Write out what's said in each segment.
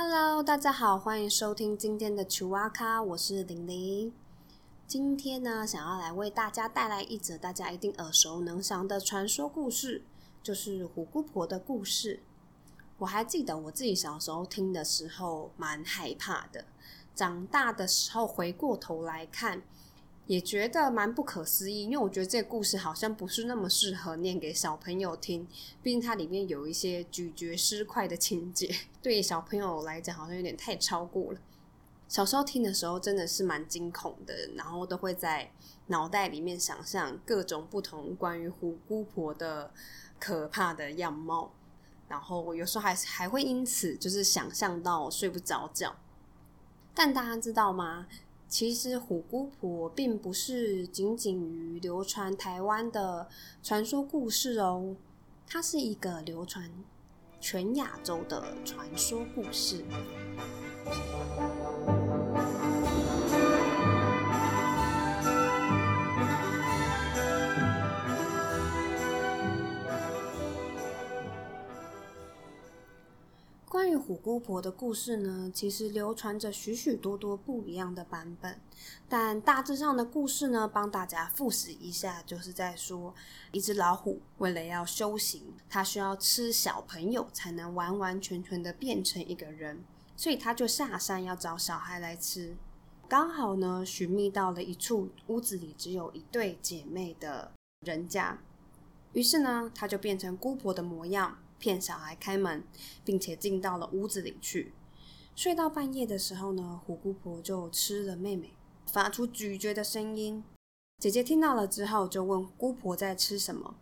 Hello，大家好，欢迎收听今天的球蛙咖，我是玲玲。今天呢，想要来为大家带来一则大家一定耳熟能详的传说故事，就是虎姑婆的故事。我还记得我自己小时候听的时候蛮害怕的，长大的时候回过头来看。也觉得蛮不可思议，因为我觉得这个故事好像不是那么适合念给小朋友听，毕竟它里面有一些咀嚼尸块的情节，对小朋友来讲好像有点太超过了。小时候听的时候真的是蛮惊恐的，然后都会在脑袋里面想象各种不同关于虎姑婆的可怕的样貌，然后有时候还还会因此就是想象到睡不着觉。但大家知道吗？其实虎姑婆并不是仅仅于流传台湾的传说故事哦，它是一个流传全亚洲的传说故事。关于虎姑婆的故事呢，其实流传着许许多多不一样的版本，但大致上的故事呢，帮大家复习一下，就是在说一只老虎为了要修行，它需要吃小朋友才能完完全全的变成一个人，所以它就下山要找小孩来吃，刚好呢寻觅到了一处屋子里只有一对姐妹的人家，于是呢，它就变成姑婆的模样。骗小孩开门，并且进到了屋子里去。睡到半夜的时候呢，虎姑婆就吃了妹妹，发出咀嚼的声音。姐姐听到了之后，就问姑婆在吃什么。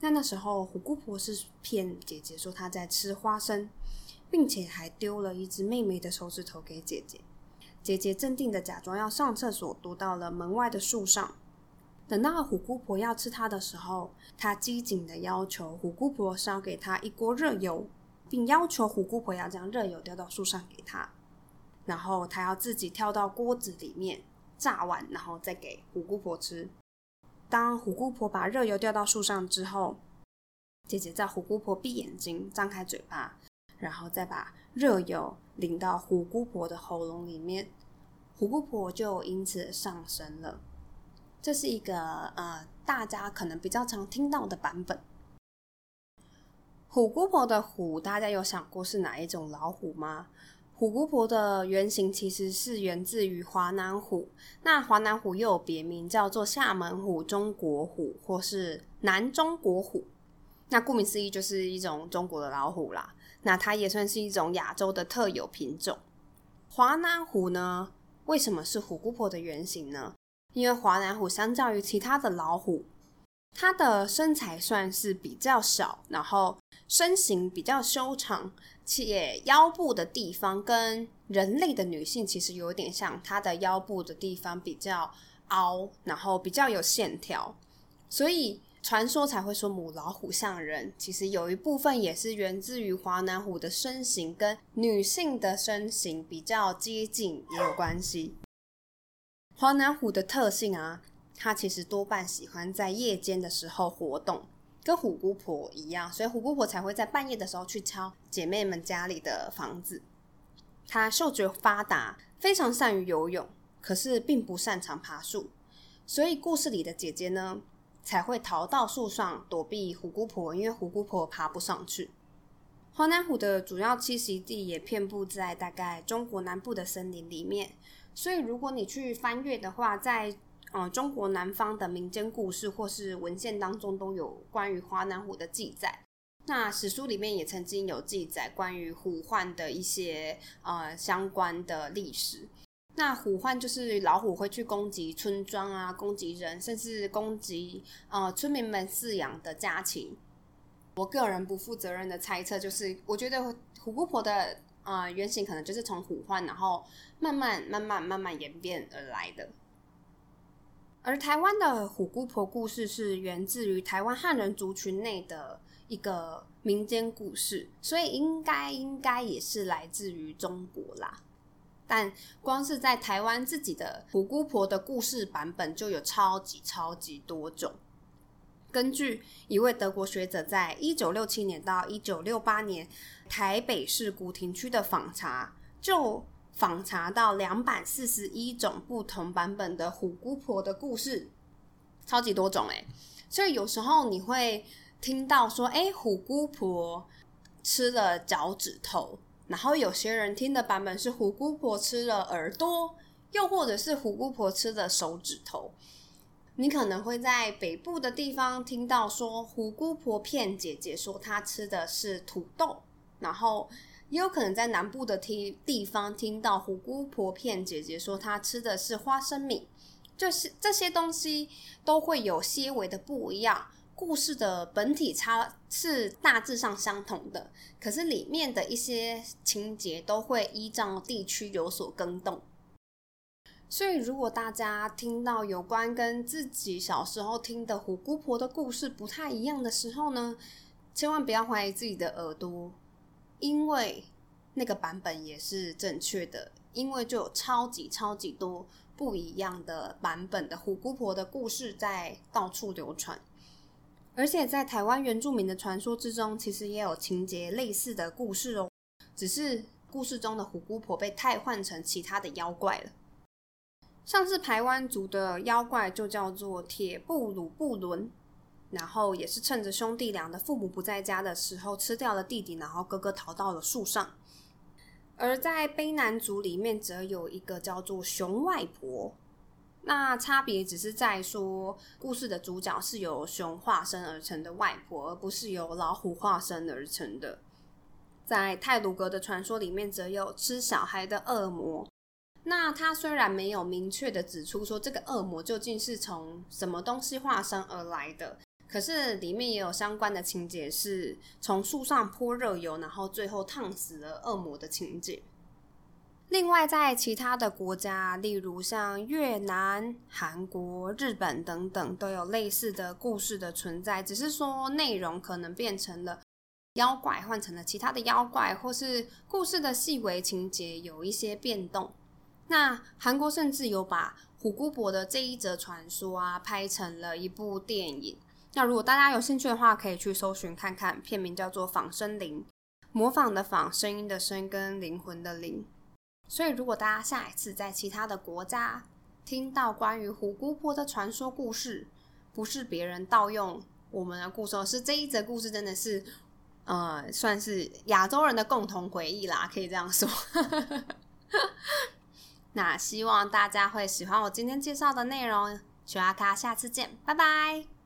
那那时候，虎姑婆是骗姐姐说她在吃花生，并且还丢了一只妹妹的手指头给姐姐。姐姐镇定的假装要上厕所，躲到了门外的树上。等到虎姑婆要吃它的时候，她机警的要求虎姑婆烧给她一锅热油，并要求虎姑婆要将热油掉到树上给她，然后她要自己跳到锅子里面炸完，然后再给虎姑婆吃。当虎姑婆把热油掉到树上之后，姐姐在虎姑婆闭眼睛、张开嘴巴，然后再把热油淋到虎姑婆的喉咙里面，虎姑婆就因此上身了。这是一个呃，大家可能比较常听到的版本。虎姑婆的虎，大家有想过是哪一种老虎吗？虎姑婆的原型其实是源自于华南虎，那华南虎又有别名叫做厦门虎、中国虎或是南中国虎。那顾名思义就是一种中国的老虎啦。那它也算是一种亚洲的特有品种。华南虎呢，为什么是虎姑婆的原型呢？因为华南虎相较于其他的老虎，它的身材算是比较小，然后身形比较修长，且腰部的地方跟人类的女性其实有点像，它的腰部的地方比较凹，然后比较有线条，所以传说才会说母老虎像人。其实有一部分也是源自于华南虎的身形跟女性的身形比较接近也有关系。华南虎的特性啊，它其实多半喜欢在夜间的时候活动，跟虎姑婆一样，所以虎姑婆才会在半夜的时候去敲姐妹们家里的房子。它嗅觉发达，非常善于游泳，可是并不擅长爬树，所以故事里的姐姐呢，才会逃到树上躲避虎姑婆，因为虎姑婆爬不上去。华南虎的主要栖息地也遍布在大概中国南部的森林里面。所以，如果你去翻阅的话，在呃中国南方的民间故事或是文献当中，都有关于华南虎的记载。那史书里面也曾经有记载关于虎患的一些呃相关的历史。那虎患就是老虎会去攻击村庄啊，攻击人，甚至攻击呃村民们饲养的家禽。我个人不负责任的猜测，就是我觉得虎姑婆的。啊，原型可能就是从虎患，然后慢慢、慢慢、慢慢演变而来的。而台湾的虎姑婆故事是源自于台湾汉人族群内的一个民间故事，所以应该应该也是来自于中国啦。但光是在台湾自己的虎姑婆的故事版本就有超级超级多种。根据一位德国学者在一九六七年到一九六八年台北市古亭区的访查，就访查到两百四十一种不同版本的虎姑婆的故事，超级多种诶。所以有时候你会听到说，哎，虎姑婆吃了脚趾头，然后有些人听的版本是虎姑婆吃了耳朵，又或者是虎姑婆吃了手指头。你可能会在北部的地方听到说，虎姑婆骗姐姐说她吃的是土豆，然后也有可能在南部的听地方听到虎姑婆骗姐姐说她吃的是花生米。就是这些东西都会有些微的不一样，故事的本体差是大致上相同的，可是里面的一些情节都会依照地区有所更动。所以，如果大家听到有关跟自己小时候听的虎姑婆的故事不太一样的时候呢，千万不要怀疑自己的耳朵，因为那个版本也是正确的，因为就有超级超级多。不一样的版本的虎姑婆的故事在到处流传，而且在台湾原住民的传说之中，其实也有情节类似的故事哦。只是故事中的虎姑婆被替换成其他的妖怪了。像是台湾族的妖怪就叫做铁布鲁布伦，然后也是趁着兄弟俩的父母不在家的时候吃掉了弟弟，然后哥哥逃到了树上。而在卑南族里面，则有一个叫做熊外婆。那差别只是在说，故事的主角是由熊化身而成的外婆，而不是由老虎化身而成的。在泰鲁格的传说里面，则有吃小孩的恶魔。那他虽然没有明确的指出说这个恶魔究竟是从什么东西化身而来的。可是里面也有相关的情节，是从树上泼热油，然后最后烫死了恶魔的情节。另外，在其他的国家，例如像越南、韩国、日本等等，都有类似的故事的存在，只是说内容可能变成了妖怪换成了其他的妖怪，或是故事的细微情节有一些变动。那韩国甚至有把虎姑婆的这一则传说啊，拍成了一部电影。那如果大家有兴趣的话，可以去搜寻看看，片名叫做《仿生灵》，模仿的仿，声音的声，跟灵魂的灵。所以，如果大家下一次在其他的国家听到关于虎姑婆的传说故事，不是别人盗用我们的故事，是这一则故事真的是，呃，算是亚洲人的共同回忆啦，可以这样说。那希望大家会喜欢我今天介绍的内容，雪阿卡，下次见，拜拜。